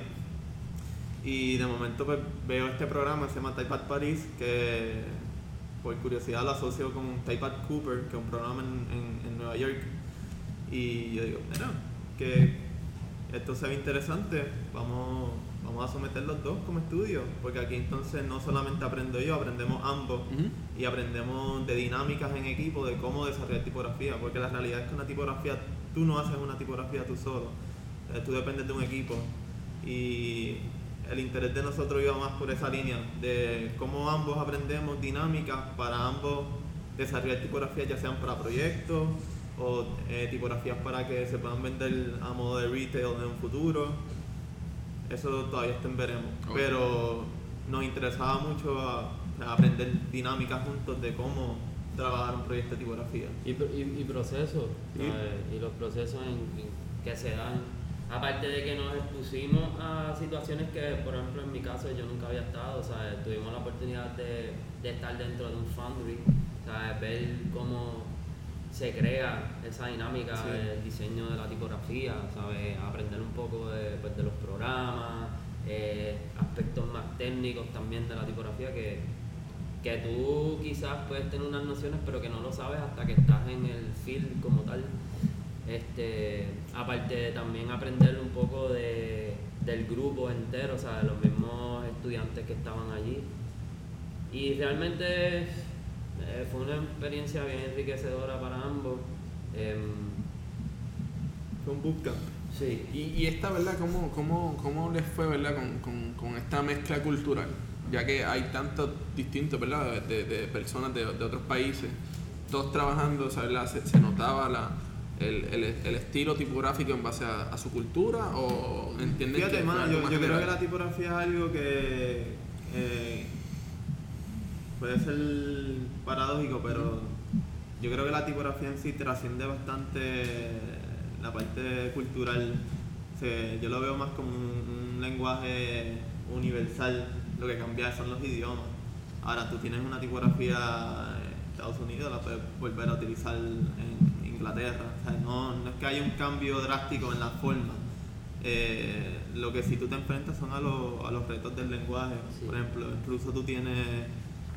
Y de momento pues, veo este programa, se llama TypePad Paris, que por curiosidad lo asocio con TypePad Cooper, que es un programa en, en- en Nueva York. Y yo digo, mira, que esto se ve interesante, vamos, vamos a someter los dos como estudio, porque aquí entonces no solamente aprendo yo, aprendemos ambos Ujú. y aprendemos de dinámicas en equipo, de cómo desarrollar tipografía, porque la realidad es que una tipografía, tú no haces una tipografía tú solo, Eh, tú dependes de un equipo y el interés de nosotros iba más por esa línea, de cómo ambos aprendemos dinámicas para ambos desarrollar tipografías ya sean para proyectos o eh, tipografías para que se puedan vender a modo de retail en un futuro. Eso todavía está en veremos. Pero nos interesaba mucho a- a aprender dinámicas juntos de cómo trabajar un proyecto de tipografía. Y, y, y procesos, y los procesos en- en que se dan. Aparte de que nos expusimos a situaciones que, por ejemplo, en mi caso yo nunca había estado, o sea, tuvimos la oportunidad de, de estar dentro de un foundry, ¿sabes? ver cómo se crea esa dinámica Sí. del diseño de la tipografía, ¿sabes? aprender un poco de, pues, de los programas, eh, aspectos más técnicos también de la tipografía que, que tú quizás puedes tener unas nociones pero que no lo sabes hasta que estás en el field como tal. Este, aparte de también aprender un poco de, del grupo entero, o sea, de los mismos estudiantes que estaban allí. Y realmente eh, fue una experiencia bien enriquecedora para ambos. Em, Fue un bootcamp. sí, Y, y esta, ¿verdad? ¿Cómo, cómo, cómo les fue, ¿verdad? Con, con, con esta mezcla cultural, ya que hay tantos distintos, ¿verdad? De, de personas de, de otros países, todos trabajando, o sea, ¿verdad? Se, se notaba la, el, el, el estilo tipográfico en base a, a su cultura o entienden Fíjate, que hermano, yo, yo creo que la tipografía es algo que eh, puede ser paradójico, pero yo creo que la tipografía en sí trasciende bastante la parte cultural. Se- yo lo veo más como un, un lenguaje universal, lo que cambia son los idiomas. Ahora, tú tienes una tipografía en Estados Unidos, la puedes volver a utilizar en Inglaterra. O sea, no, no es que haya un cambio drástico en la forma. Eh, lo que sí tú te enfrentas son a, los- a los retos del lenguaje. Sí. Por ejemplo, incluso tú tienes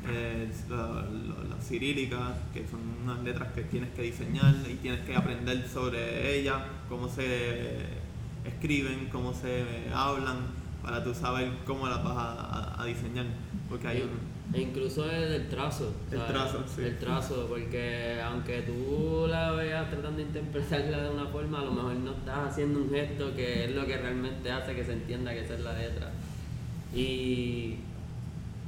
eh, las cirílicas, que son unas letras que tienes que diseñar y tienes que aprender sobre ellas, cómo se escriben, cómo se hablan, para tú saber cómo las vas a, diseñar. Porque hay E incluso el, trazo. El trazo, sí. El trazo, porque aunque tú la veas tratando de interpretarla de una forma, a lo mejor no estás haciendo un gesto que es lo que realmente hace que se entienda que esa es la letra. Y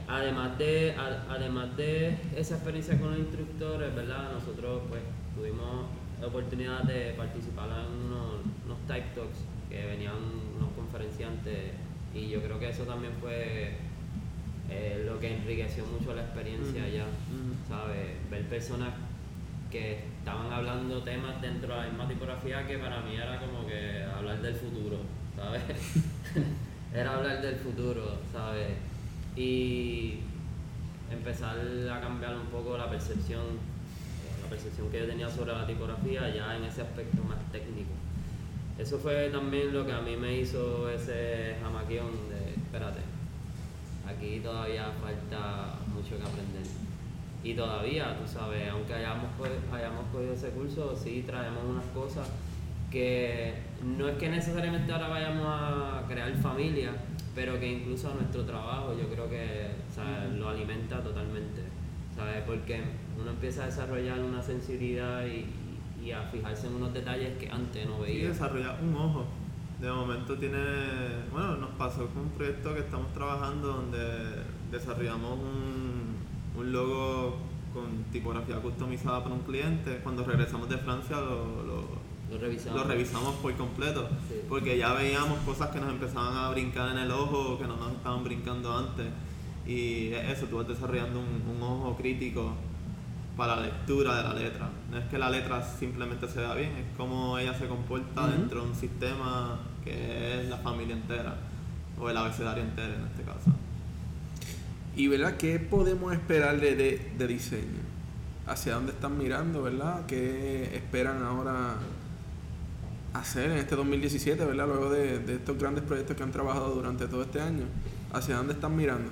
Además de, además de esa experiencia con los instructores, ¿verdad? Nosotros pues tuvimos la oportunidad de participar en unos, type talks que venían unos conferenciantes y yo creo que eso también fue eh, lo que enriqueció mucho la experiencia allá, ¿sabes? Ver personas que estaban hablando temas dentro de la misma tipografía que para mí era como que hablar del futuro, ¿sabes? era hablar del futuro, ¿sabes? y empezar a cambiar un poco la percepción, eh, la percepción que yo tenía sobre la tipografía ya en ese aspecto más técnico. Eso fue también lo que a mí me hizo ese jamaquión de, espérate, aquí todavía falta mucho que aprender. Y todavía, tú sabes, aunque hayamos, hayamos cogido ese curso, sí traemos unas cosas que no es que necesariamente ahora vayamos a crear familia, pero que incluso nuestro trabajo yo creo que lo alimenta totalmente, ¿sabes? Porque uno empieza a desarrollar una sensibilidad y, a fijarse en unos detalles que antes no veía. Y desarrollar un ojo. De momento tiene, bueno, nos pasó con un proyecto que estamos trabajando donde desarrollamos un, un logo con tipografía customizada para un cliente. Cuando regresamos de Francia lo lo revisamos. Lo revisamos por completo. Porque ya veíamos cosas que nos empezaban a brincar en el ojo, que no nos estaban brincando antes. Y eso, tú vas desarrollando un, ojo crítico para la lectura de la letra. No es que la letra simplemente se vea bien, es como ella se comporta dentro de un sistema que es la familia entera, o el abecedario entero en este caso. Y verdad, ¿qué podemos esperar de, de diseño? ¿Hacia dónde están mirando, verdad? ¿Qué esperan ahora hacer en este 2017, ¿verdad? Luego de, de, estos grandes proyectos que han trabajado durante todo este año, ¿hacia dónde están mirando?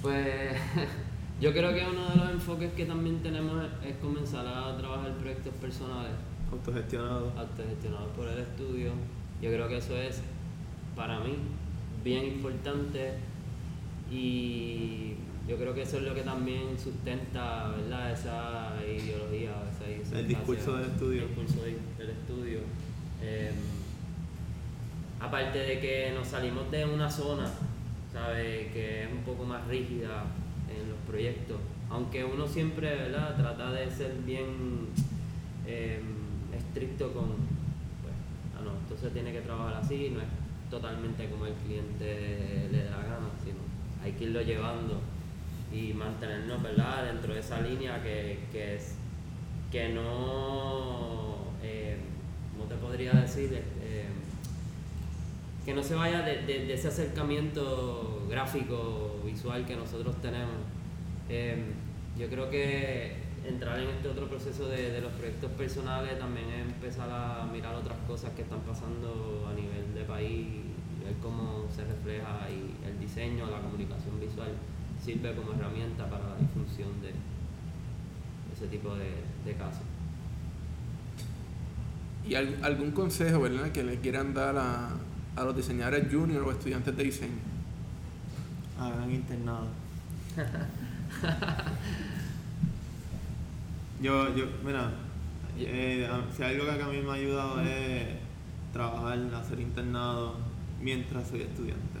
Pues yo creo que uno de los enfoques que también tenemos es, comenzar a trabajar proyectos personales. Autogestionados. Autogestionados por el estudio. Yo creo que eso es, para mí, bien importante y yo creo que eso es lo que también sustenta ¿verdad? esa ideología, esa, el discurso del estudio. El discurso del estudio. Em, aparte de que nos salimos de una zona, ¿sabe? que es un poco más rígida en los proyectos, aunque uno siempre ¿verdad? trata de ser bien em, estricto con, pues, ah, entonces tiene que trabajar así, no es totalmente como el cliente le da gana, sino hay que irlo llevando y mantenernos ¿verdad? dentro de esa línea que, que, es, que no, eh, ¿cómo te podría decir? Eh, que no se vaya de, ese acercamiento gráfico, visual que nosotros tenemos. Eh, yo creo que entrar en este otro proceso de, de, los proyectos personales también es empezar a mirar otras cosas que están pasando a nivel de país, ver cómo se refleja y el diseño, la comunicación visual sirve como herramienta para la difusión de ese tipo de, casos. ¿Y algún consejo ¿verdad? que le quieran dar a, a los diseñadores junior o estudiantes de diseño? Hagan internado. yo, yo, mira, eh, si algo que a mí me ha ayudado es trabajar, hacer internado mientras soy estudiante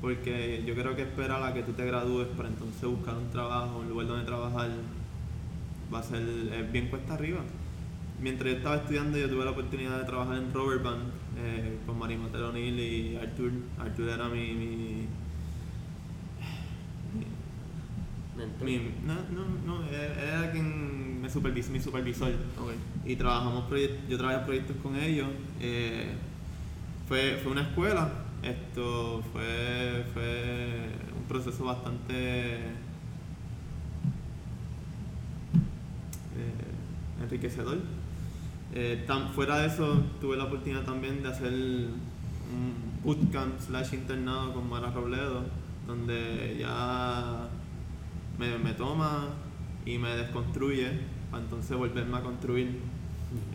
porque yo creo que esperar a que tú te gradúes para entonces buscar un trabajo, un lugar donde trabajar, va a ser bien cuesta arriba. Mientras yo estaba estudiando, yo tuve la oportunidad de trabajar en Robert Band eh, con María Mateo O'Neill y Arthur. Arthur era mi. mi, no, no, no, era quien me supervisó, mi supervisor. Y trabajamos yo trabajé proyectos con ellos. Eh, fue, fue una escuela esto fue, fue un proceso bastante eh, enriquecedor. Eh, fuera de eso, tuve la oportunidad también de hacer un bootcamp slash internado con Mara Robledo, donde ya me, me toma y me desconstruye para entonces volverme a construir.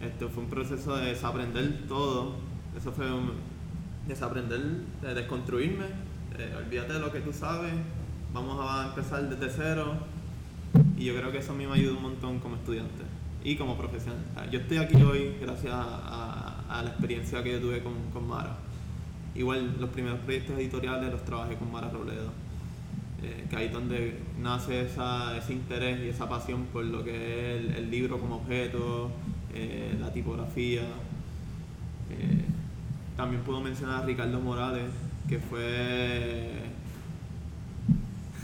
Esto fue un proceso de desaprender todo. Eso fue un desaprender, de desconstruirme. Eh, olvídate de lo que tú sabes. Vamos a empezar desde cero. Y yo creo que eso a mí me ayuda un montón como estudiante y como profesional. Yo estoy aquí hoy gracias a, a la experiencia que yo tuve con, con Mara. Igual los primeros proyectos editoriales los trabajé con Mara Robledo. Eh, que ahí es donde nace esa, ese interés y esa pasión por lo que es el, libro como objeto, eh, la tipografía. Eh, también puedo mencionar a Ricardo Morales, que fue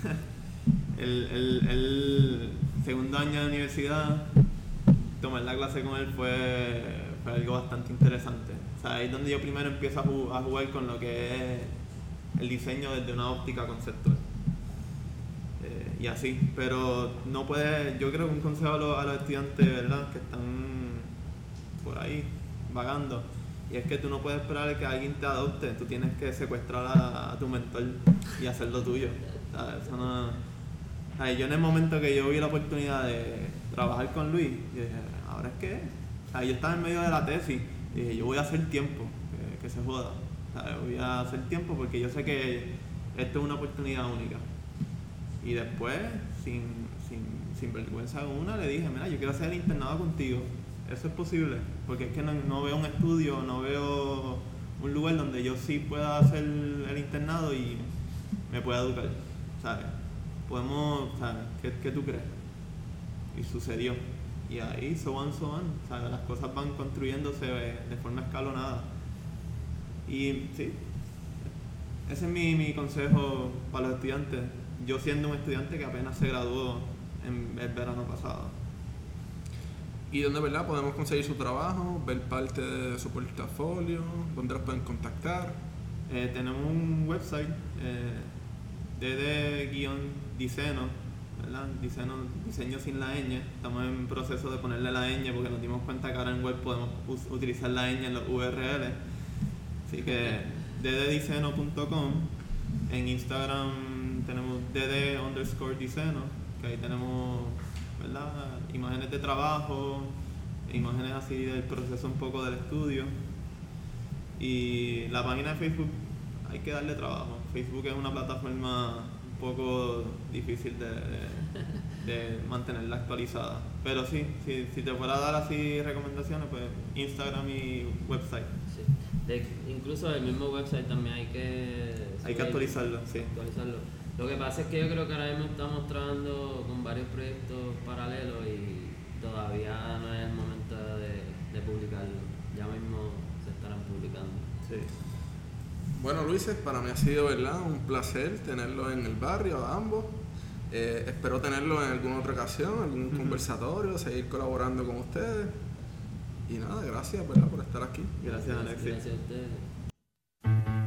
el, el- segundo año de universidad. Tomar la clase con él fue, algo bastante interesante. O sea, ahí es donde yo primero empiezo a jugar con lo que es el diseño desde una óptica conceptual. Y así, pero no puedes, yo creo que un consejo a los, estudiantes, ¿verdad? Que están por ahí vagando, y es que tú no puedes esperar que alguien te adopte, tú tienes que secuestrar a, tu mentor y hacerlo tuyo. Eso no- sea, yo en el momento que yo vi la oportunidad de trabajar con Luis, yo dije, ¿ahora es? O sea, yo estaba en medio de la tesis y dije, yo voy a hacer tiempo, que, que se joda. Voy a hacer tiempo porque yo sé que esto es una oportunidad única. Y después, sin, sin, sin vergüenza alguna, le dije, mira, yo quiero hacer el internado contigo. Eso es posible, porque es que no, no veo un estudio, no veo un lugar donde yo sí pueda hacer el internado y me pueda educar. ¿Sabes? Podemos, ¿sabes? ¿Qué, qué tú crees? Y sucedió. Y ahí, so on, so on. Las cosas van construyéndose de forma escalonada. Y sí, ese es mi, mi consejo para los estudiantes. Yo siendo un estudiante que apenas se graduó en el verano pasado. ¿Y dónde verdad podemos conseguir su trabajo, ver parte de su portafolio, dónde los pueden contactar? Eh, tenemos un website, eh, dd-diceno, ¿verdad? Diceno, diseño sin la ñ. Estamos en proceso de ponerle la ñ porque nos dimos cuenta que ahora en web podemos utilizar la ñ en los URL. Así que dddiceno.com. En Instagram tenemos dd underscore diceno, que ahí tenemos ¿verdad? imágenes de trabajo, imágenes así del proceso un poco del estudio. Y la página de Facebook hay que darle trabajo. Facebook es una plataforma un poco difícil de, de- de mantenerla actualizada. Pero sí, si, si te fuera a dar así recomendaciones, pues Instagram y website. Sí. De- incluso el mismo website también hay que... Hay que actualizarlo, sí. actualizarlo. Lo que pasa es que yo creo que ahora mismo estamos trabajando con varios proyectos paralelos y todavía no es el momento de, de publicarlo. Ya mismo se estarán publicando. Sí. Bueno, Luises, para mí ha sido ¿verdad? un placer tenerlo en el barrio, a ambos. Eh, espero tenerlo en alguna otra ocasión, algún conversatorio, seguir colaborando con ustedes. Y nada, gracias ¿verdad? por estar aquí. Gracias, Alexis. Gracias a ustedes.